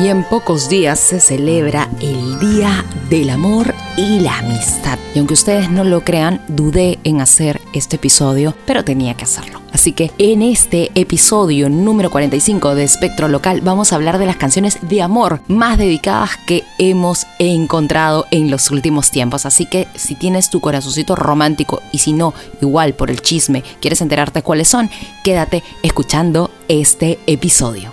Y en pocos días se celebra el Día del Amor y la Amistad. Y aunque ustedes no lo crean, dudé en hacer este episodio, pero tenía que hacerlo. Así que en este episodio número 45 de Espectro Local vamos a hablar de las canciones de amor más dedicadas que hemos encontrado en los últimos tiempos. Así que si tienes tu corazoncito romántico y si no, igual por el chisme, quieres enterarte cuáles son, quédate escuchando este episodio.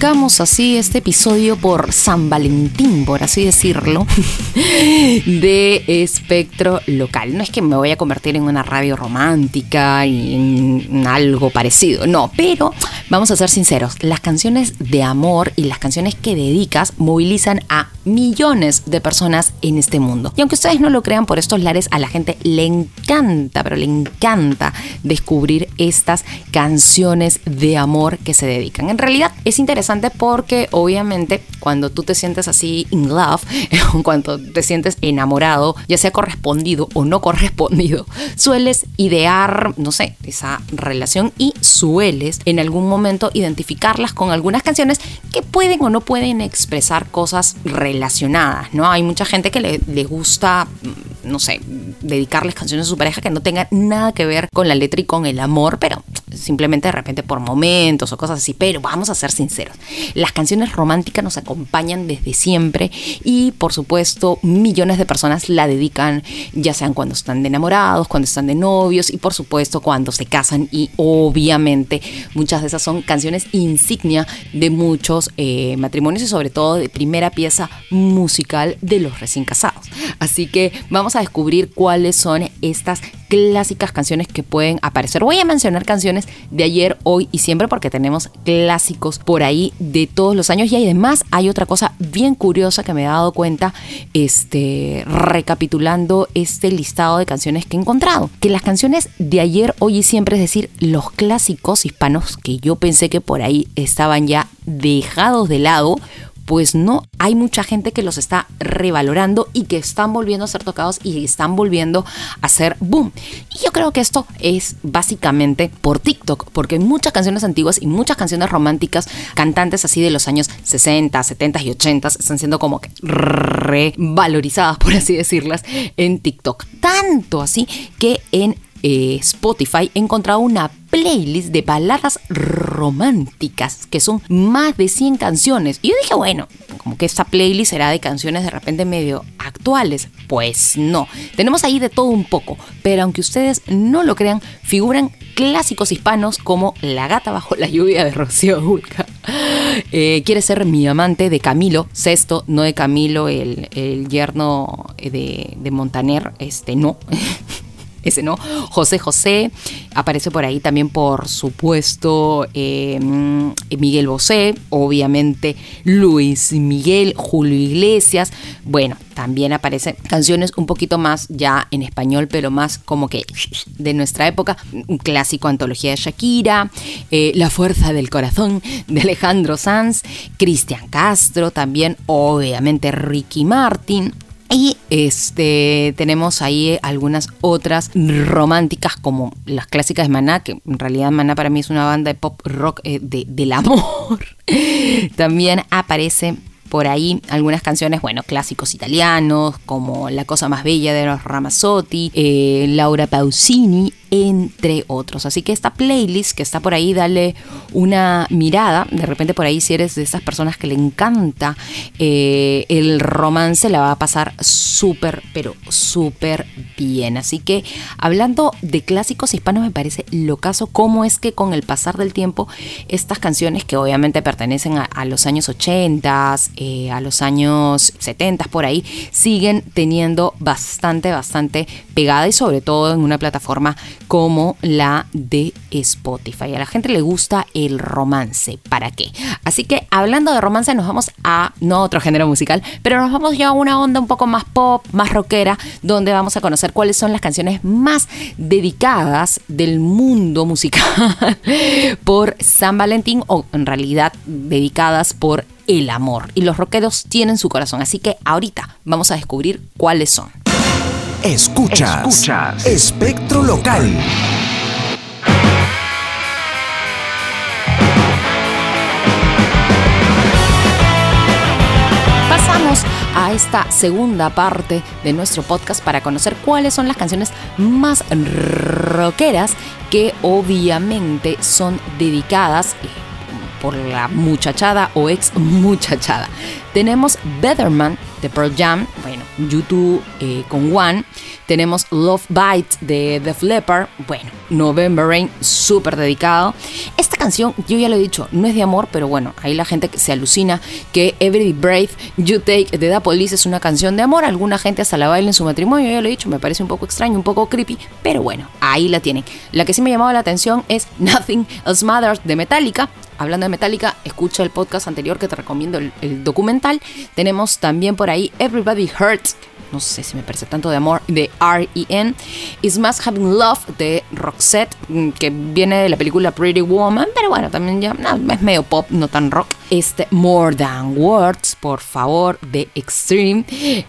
Arrancamos así este episodio por San Valentín, por así decirlo, de espectro local. No es que me voy a convertir en una radio romántica y en algo parecido, no, pero vamos a ser sinceros, las canciones de amor y las canciones que dedicas movilizan a millones de personas en este mundo. Y aunque ustedes no lo crean por estos lares, a la gente le encanta, pero le encanta descubrir estas canciones de amor que se dedican. En realidad es interesante porque obviamente cuando tú te sientes así in love, cuando te sientes enamorado, ya sea correspondido o no correspondido, sueles idear, no sé, esa relación y sueles en algún momento identificarlas con algunas canciones que pueden o no pueden expresar cosas relacionadas, ¿no? Hay mucha gente que le, le gusta, no sé, dedicarles canciones a su pareja que no tengan nada que ver con la letra y con el amor, pero simplemente de repente por momentos o cosas así, pero vamos a ser sinceros. Las canciones románticas nos acompañan desde siempre y por supuesto millones de personas la dedican ya sean cuando están de enamorados, cuando están de novios y por supuesto cuando se casan y obviamente muchas de esas son canciones insignia de muchos eh, matrimonios y sobre todo de primera pieza musical de los recién casados. Así que vamos a descubrir cuáles son estas clásicas canciones que pueden aparecer. Voy a mencionar canciones de ayer, hoy y siempre porque tenemos clásicos por ahí de todos los años y además hay otra cosa bien curiosa que me he dado cuenta este recapitulando este listado de canciones que he encontrado, que las canciones de ayer, hoy y siempre, es decir, los clásicos hispanos que yo pensé que por ahí estaban ya dejados de lado, pues no, hay mucha gente que los está revalorando y que están volviendo a ser tocados y están volviendo a ser boom. Y yo creo que esto es básicamente por TikTok, porque muchas canciones antiguas y muchas canciones románticas, cantantes así de los años 60, 70 y 80 están siendo como que revalorizadas, por así decirlas, en TikTok. Tanto así que en eh, Spotify he encontrado una playlist de baladas románticas, que son más de 100 canciones. Y yo dije, bueno, como que esta playlist será de canciones de repente medio actuales. Pues no, tenemos ahí de todo un poco, pero aunque ustedes no lo crean, figuran clásicos hispanos como La gata bajo la lluvia de Rocío Dulca. Eh, quiere ser mi amante de Camilo Sexto, no de Camilo, el, el yerno de, de Montaner, este no. ese no, José José, aparece por ahí también por supuesto eh, Miguel Bosé, obviamente Luis Miguel, Julio Iglesias, bueno, también aparecen canciones un poquito más ya en español, pero más como que de nuestra época, un clásico antología de Shakira, eh, La Fuerza del Corazón de Alejandro Sanz, Cristian Castro, también obviamente Ricky Martin, y este tenemos ahí algunas otras románticas como las clásicas de Maná, que en realidad Maná para mí es una banda de pop rock eh, de, del amor. También aparece por ahí algunas canciones, bueno, clásicos italianos, como La cosa más bella de los Ramazzotti, eh, Laura Pausini, entre otros. Así que esta playlist que está por ahí, dale una mirada. De repente por ahí, si eres de esas personas que le encanta eh, el romance, la va a pasar súper, pero súper bien. Así que hablando de clásicos hispanos, me parece lo caso cómo es que con el pasar del tiempo, estas canciones que obviamente pertenecen a, a los años 80, eh, a los años 70 por ahí, siguen teniendo bastante, bastante pegada y sobre todo en una plataforma como la de Spotify. A la gente le gusta el romance, ¿para qué? Así que hablando de romance nos vamos a, no otro género musical, pero nos vamos ya a una onda un poco más pop, más rockera, donde vamos a conocer cuáles son las canciones más dedicadas del mundo musical por San Valentín o en realidad dedicadas por el amor. Y los rockeros tienen su corazón, así que ahorita vamos a descubrir cuáles son. Escuchas, Escuchas. Espectro Local. Pasamos a esta segunda parte de nuestro podcast para conocer cuáles son las canciones más rockeras que obviamente son dedicadas eh, por la muchachada o ex muchachada. Tenemos Betterman de Pearl Jam, bueno, YouTube eh, con One. Tenemos Love Bites de The Flipper, bueno, November Rain, súper dedicado. Esta canción, yo ya lo he dicho, no es de amor, pero bueno, ahí la gente se alucina que Every Brave You Take de The Police es una canción de amor. Alguna gente hasta la baila en su matrimonio, ya lo he dicho, me parece un poco extraño, un poco creepy, pero bueno, ahí la tienen. La que sí me llamaba la atención es Nothing Else Matters de Metallica. Hablando de Metallica, escucha el podcast anterior que te recomiendo el, el documental. Tenemos también por ahí Everybody Hurts, no sé si me parece tanto de amor, de R.E.N. Is Must Having Love de Roxette, mm, que viene de la película Pretty Woman, pero bueno, también ya no, es medio pop, no tan rock. Este More Than Words, por favor, de Extreme.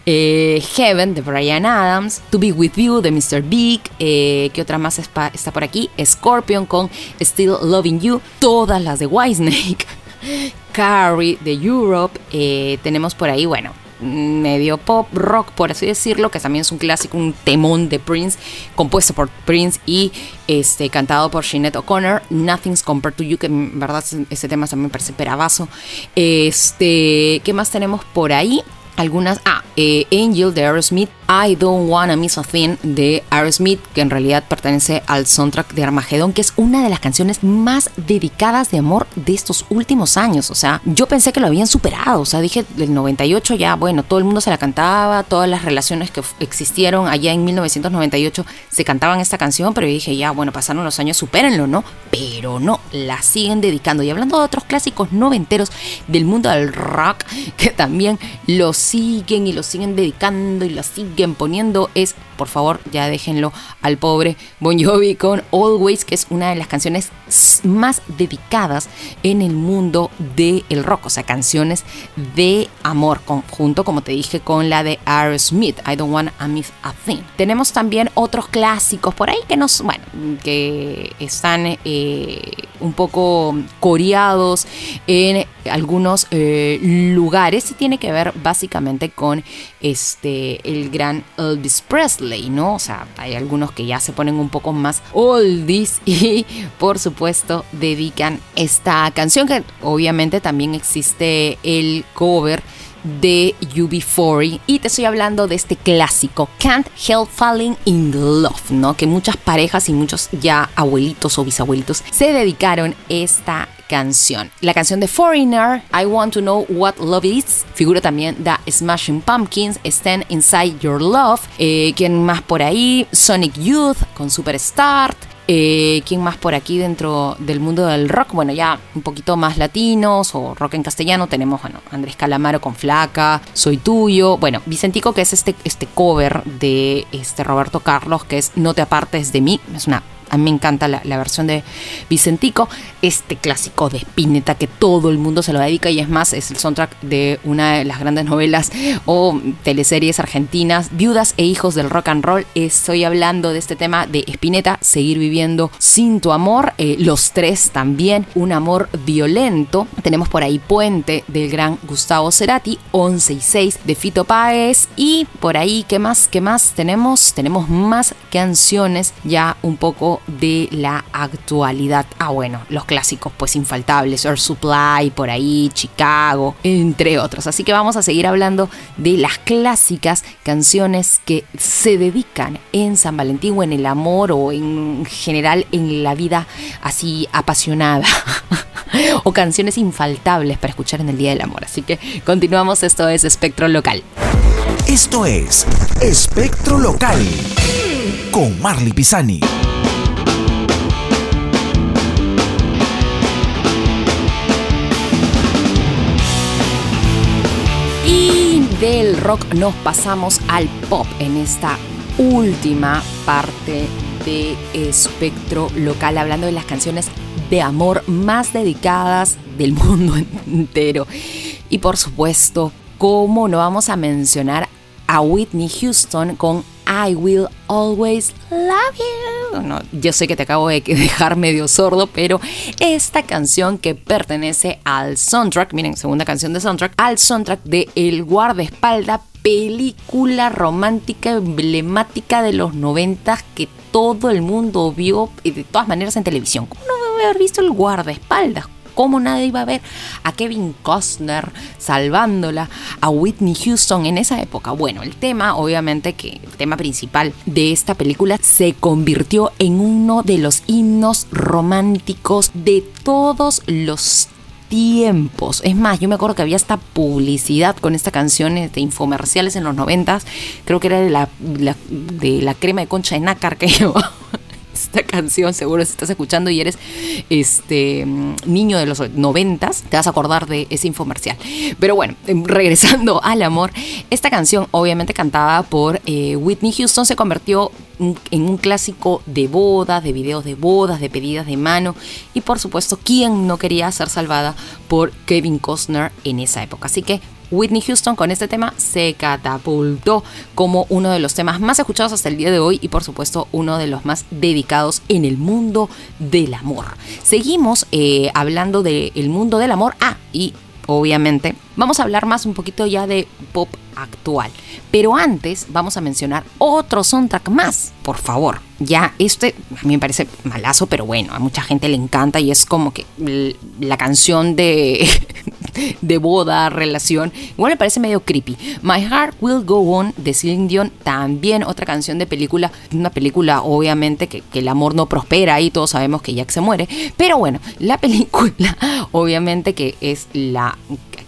Eh, Heaven de Brian Adams. To Be With You de Mr. Big. Eh, ¿Qué otra más está por aquí? Scorpion con Still Loving You. Todas las de Whitesnake. Carrie de Europe. Eh, tenemos por ahí, bueno, medio pop rock, por así decirlo, que también es un clásico, un temón de Prince, compuesto por Prince y este, cantado por Sinead O'Connor, Nothing's Compared to You, que en verdad ese tema también me parece peravazo. Este, ¿qué más tenemos por ahí? Algunas, ah, eh, Angel de Aerosmith, I Don't Wanna Miss a Thing de Aerosmith, que en realidad pertenece al soundtrack de Armageddon, que es una de las canciones más dedicadas de amor de estos últimos años. O sea, yo pensé que lo habían superado. O sea, dije, del 98 ya, bueno, todo el mundo se la cantaba, todas las relaciones que existieron allá en 1998 se cantaban esta canción, pero yo dije, ya, bueno, pasaron los años, supérenlo, ¿no? Pero no, la siguen dedicando. Y hablando de otros clásicos noventeros del mundo del rock, que también los siguen y lo siguen dedicando y lo siguen poniendo es, por favor, ya déjenlo al pobre Bon Jovi con Always, que es una de las canciones más dedicadas en el mundo del rock, o sea, canciones de amor, conjunto, como te dije, con la de Aerosmith, I Don't Want a Miss a Thing. Tenemos también otros clásicos por ahí que nos, bueno, que están eh, un poco coreados en algunos eh, lugares y tiene que ver básicamente con este el gran Elvis Presley, ¿no? O sea, hay algunos que ya se ponen un poco más oldies y por supuesto dedican esta canción que obviamente también existe el cover de UB40 y te estoy hablando de este clásico Can't Help Falling in Love, ¿no? Que muchas parejas y muchos ya abuelitos o bisabuelitos se dedicaron esta canción. La canción de Foreigner, I Want to Know What Love Is, figura también The Smashing Pumpkins, Stand Inside Your Love, eh, ¿quién más por ahí? Sonic Youth con Superstar. Eh, ¿Quién más por aquí dentro del mundo del rock? Bueno, ya un poquito más latinos o rock en castellano. Tenemos, bueno, Andrés Calamaro con Flaca, Soy Tuyo. Bueno, Vicentico, que es este, este cover de este Roberto Carlos, que es No te apartes de mí. Es una a mí me encanta la, versión de Vicentico, este clásico de Spinetta que todo el mundo se lo dedica y es más, es el soundtrack de una de las grandes novelas o teleseries argentinas, Viudas e Hijos del Rock and Roll. Estoy hablando de este tema de Spinetta, Seguir viviendo sin tu amor, eh, Los Tres también, Un amor violento. Tenemos por ahí Puente del gran Gustavo Cerati, 11 y 6 de Fito Páez y por ahí, ¿qué más? ¿Qué más tenemos? Tenemos más canciones ya un poco de la actualidad. Ah, bueno, los clásicos pues infaltables, Earth Supply, por ahí, Chicago, entre otros. Así que vamos a seguir hablando de las clásicas canciones que se dedican en San Valentín o en el amor o en general en la vida así apasionada. o canciones infaltables para escuchar en el Día del Amor. Así que continuamos, esto es Espectro Local. Esto es Espectro Local con Marley Pisani. Del rock nos pasamos al pop en esta última parte de espectro local, hablando de las canciones de amor más dedicadas del mundo entero. Y por supuesto, ¿cómo no vamos a mencionar a Whitney Houston con I Will Always Love You? No, yo sé que te acabo de dejar medio sordo, pero esta canción que pertenece al soundtrack, miren, segunda canción de soundtrack, al soundtrack de El guardaespaldas película romántica emblemática de los noventas que todo el mundo vio de todas maneras en televisión. ¿Cómo no debe haber visto el guardaespaldas? ¿Cómo nadie iba a ver a Kevin Costner salvándola a Whitney Houston en esa época? Bueno, el tema, obviamente que el tema principal de esta película se convirtió en uno de los himnos románticos de todos los tiempos. Es más, yo me acuerdo que había esta publicidad con esta canción de infomerciales en los noventas. Creo que era de la, de la crema de concha de nácar que llevaba esta canción, seguro si estás escuchando y eres este niño de los noventas, te vas a acordar de ese infomercial. Pero bueno, em, regresando al amor, esta canción, obviamente cantada por eh, Whitney Houston, se convirtió en un clásico de bodas, de videos de bodas, de pedidas de mano y por supuesto, ¿quién no quería ser salvada por Kevin Costner en esa época? Así que Whitney Houston con este tema se catapultó como uno de los temas más escuchados hasta el día de hoy y por supuesto uno de los más dedicados en el mundo del amor. Seguimos eh, hablando del mundo del amor. Ah, y obviamente vamos a hablar más un poquito ya de pop actual. Pero antes vamos a mencionar otro soundtrack más, por favor. Ya, este a mí me parece malazo, pero bueno, a mucha gente le encanta y es como que la canción de, de boda, relación, igual me parece medio creepy. My Heart Will Go On de Celine Dion, también otra canción de película, una película obviamente que, que el amor no prospera y todos sabemos que Jack se muere, pero bueno, la película obviamente que es la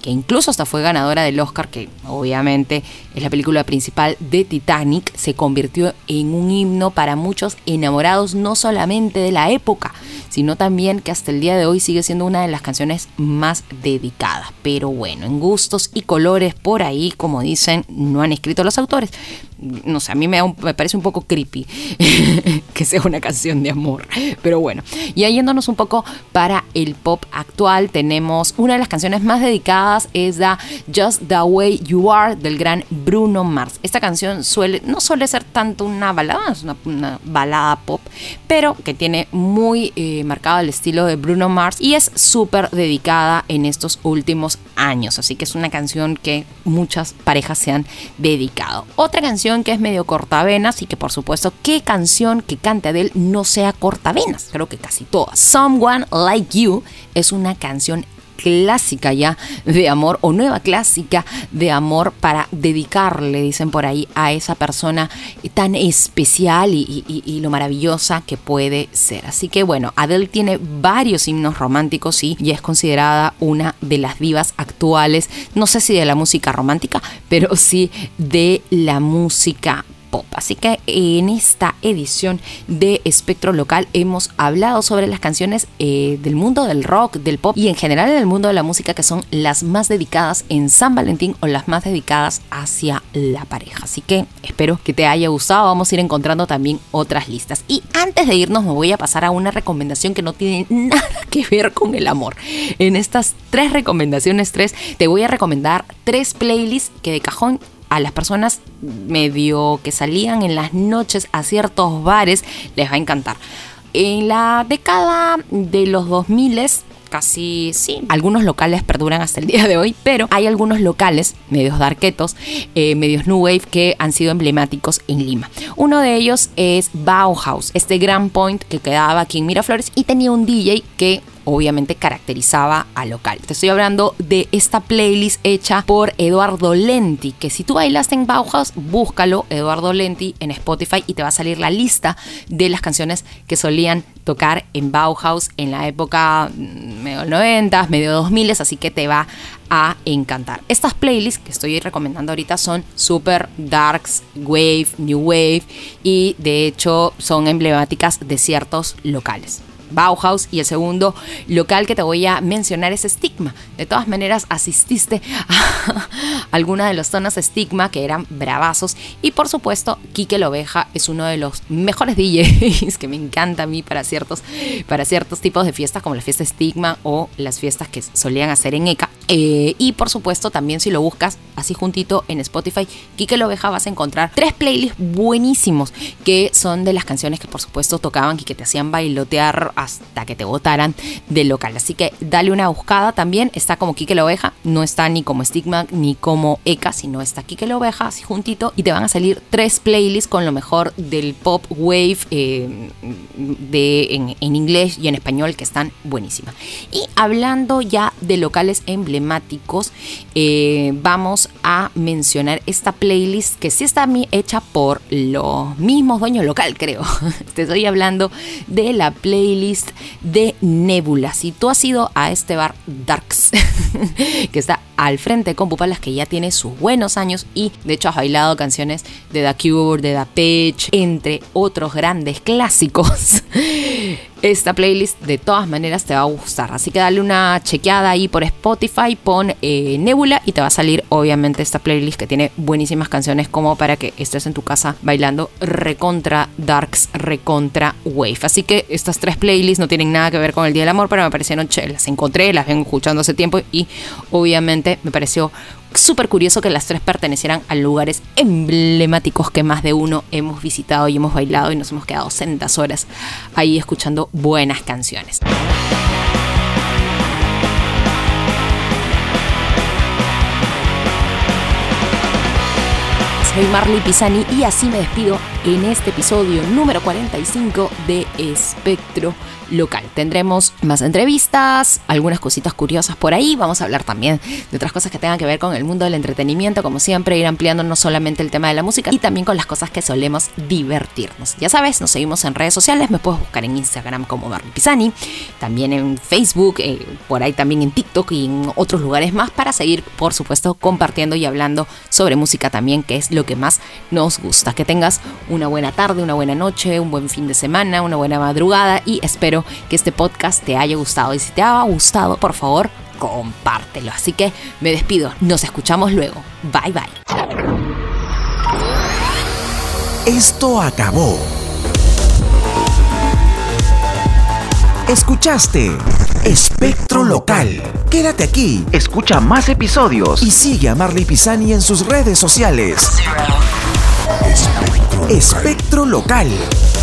que incluso hasta fue ganadora del Oscar, que obviamente es la película principal de Titanic, se convirtió en un himno para muchos enamorados no solamente de la época, sino también que hasta el día de hoy sigue siendo una de las canciones más dedicadas. Pero bueno, en gustos y colores por ahí, como dicen, no han escrito los autores no sé, a mí me, me parece un poco creepy que sea una canción de amor. Pero bueno, y yéndonos un poco para el pop actual, tenemos una de las canciones más dedicadas, es la Just the Way You Are del gran Bruno Mars. Esta canción suele, no suele ser tanto una balada, es una, balada pop, pero que tiene muy eh, marcado el estilo de Bruno Mars y es súper dedicada en estos últimos años. Así que es una canción que muchas parejas se han dedicado. Otra canción que es medio cortavenas y que por supuesto, ¿qué canción que cante Adele no sea cortavenas? Creo que casi todas. Someone Like You es una canción clásica ya de amor o nueva clásica de amor para dedicarle, dicen por ahí, a esa persona tan especial y, lo maravillosa que puede ser. Así que bueno, Adele tiene varios himnos románticos y es considerada una de las divas actuales, no sé si de la música romántica, pero sí de la música Así que en esta edición de Espectro Local hemos hablado sobre las canciones eh, del mundo del rock, del pop y en general en el mundo de la música que son las más dedicadas en San Valentín o las más dedicadas hacia la pareja. Así que espero que te haya gustado. Vamos a ir encontrando también otras listas. Y antes de irnos me voy a pasar a una recomendación que no tiene nada que ver con el amor. En estas tres recomendaciones, tres, te voy a recomendar tres playlists que de cajón a las personas medio que salían en las noches a ciertos bares les va a encantar. En la década de los 2000 casi sí. Algunos locales perduran hasta el día de hoy, pero hay algunos locales, medios darketos, eh, medios new wave, que han sido emblemáticos en Lima. Uno de ellos es Bauhaus, este gran point que quedaba aquí en Miraflores y tenía un DJ que obviamente caracterizaba a local. Te estoy hablando de esta playlist hecha por Eduardo Lenti, que si tú bailaste en Bauhaus, búscalo Eduardo Lenti en Spotify y te va a salir la lista de las canciones que solían tocar en Bauhaus en la época mm, medio 90, medio 2000, así que te va a encantar. Estas playlists que estoy recomendando ahorita son super darks, wave, new wave y de hecho son emblemáticas de ciertos locales. Bauhaus y el segundo local que te voy a mencionar es Stigma. De todas maneras, asististe a alguna de los zonas Stigma que eran bravazos y por supuesto, Kike Loveja es uno de los mejores DJs que me encanta a mí para ciertos, para ciertos tipos de fiestas como la fiesta Stigma o las fiestas que solían hacer en ECA. Eh, y por supuesto, también si lo buscas así juntito en Spotify, Kike Loveja vas a encontrar tres playlists buenísimos que son de las canciones que por supuesto tocaban y que te hacían bailotear hasta que te votaran del local. Así que dale una buscada también. Está como Kike la Oveja, no está ni como Stigma ni como Eka, sino está Kike la Oveja, así juntito. Y te van a salir tres playlists con lo mejor del pop wave eh, de, en, inglés y en español que están buenísimas. Y hablando ya de locales emblemáticos, eh, vamos a mencionar esta playlist que sí está hecha por los mismos dueños local, creo. Te estoy hablando de la playlist de Nebula. Si tú has ido a este bar Darks, que está al frente de Compupalas, que ya tiene sus buenos años y de hecho has bailado canciones de The Cure, de The Pitch, entre otros grandes clásicos. Esta playlist de todas maneras te va a gustar, así que dale una chequeada ahí por Spotify, pon eh, Nebula y te va a salir obviamente esta playlist que tiene buenísimas canciones como para que estés en tu casa bailando recontra Darks, recontra Wave. Así que estas tres playlists no tienen nada que ver con el Día del Amor, pero me parecieron chéveres, las encontré, las vengo escuchando hace tiempo y obviamente me pareció súper curioso que las tres pertenecieran a lugares emblemáticos que más de uno hemos visitado y hemos bailado y nos hemos quedado sentas horas ahí escuchando buenas canciones. Soy Marley Pisani y así me despido en este episodio número 45 de Espectro local. Tendremos más entrevistas, algunas cositas curiosas por ahí. Vamos a hablar también de otras cosas que tengan que ver con el mundo del entretenimiento, como siempre, ir ampliando no solamente el tema de la música y también con las cosas que solemos divertirnos. Ya sabes, nos seguimos en redes sociales, me puedes buscar en Instagram como Marley Pisani, también en Facebook, eh, por ahí también en TikTok y en otros lugares más para seguir, por supuesto, compartiendo y hablando sobre música también, que es lo que más nos gusta. Que tengas una buena tarde, una buena noche, un buen fin de semana, una buena madrugada y espero que este podcast te haya gustado. Y si te ha gustado, por favor, compártelo. Así que me despido. Nos escuchamos luego. Bye bye. Esto acabó. Escuchaste Espectro Local. Quédate aquí, escucha más episodios y sigue a Marley Pisani en sus redes sociales. Espectro Local.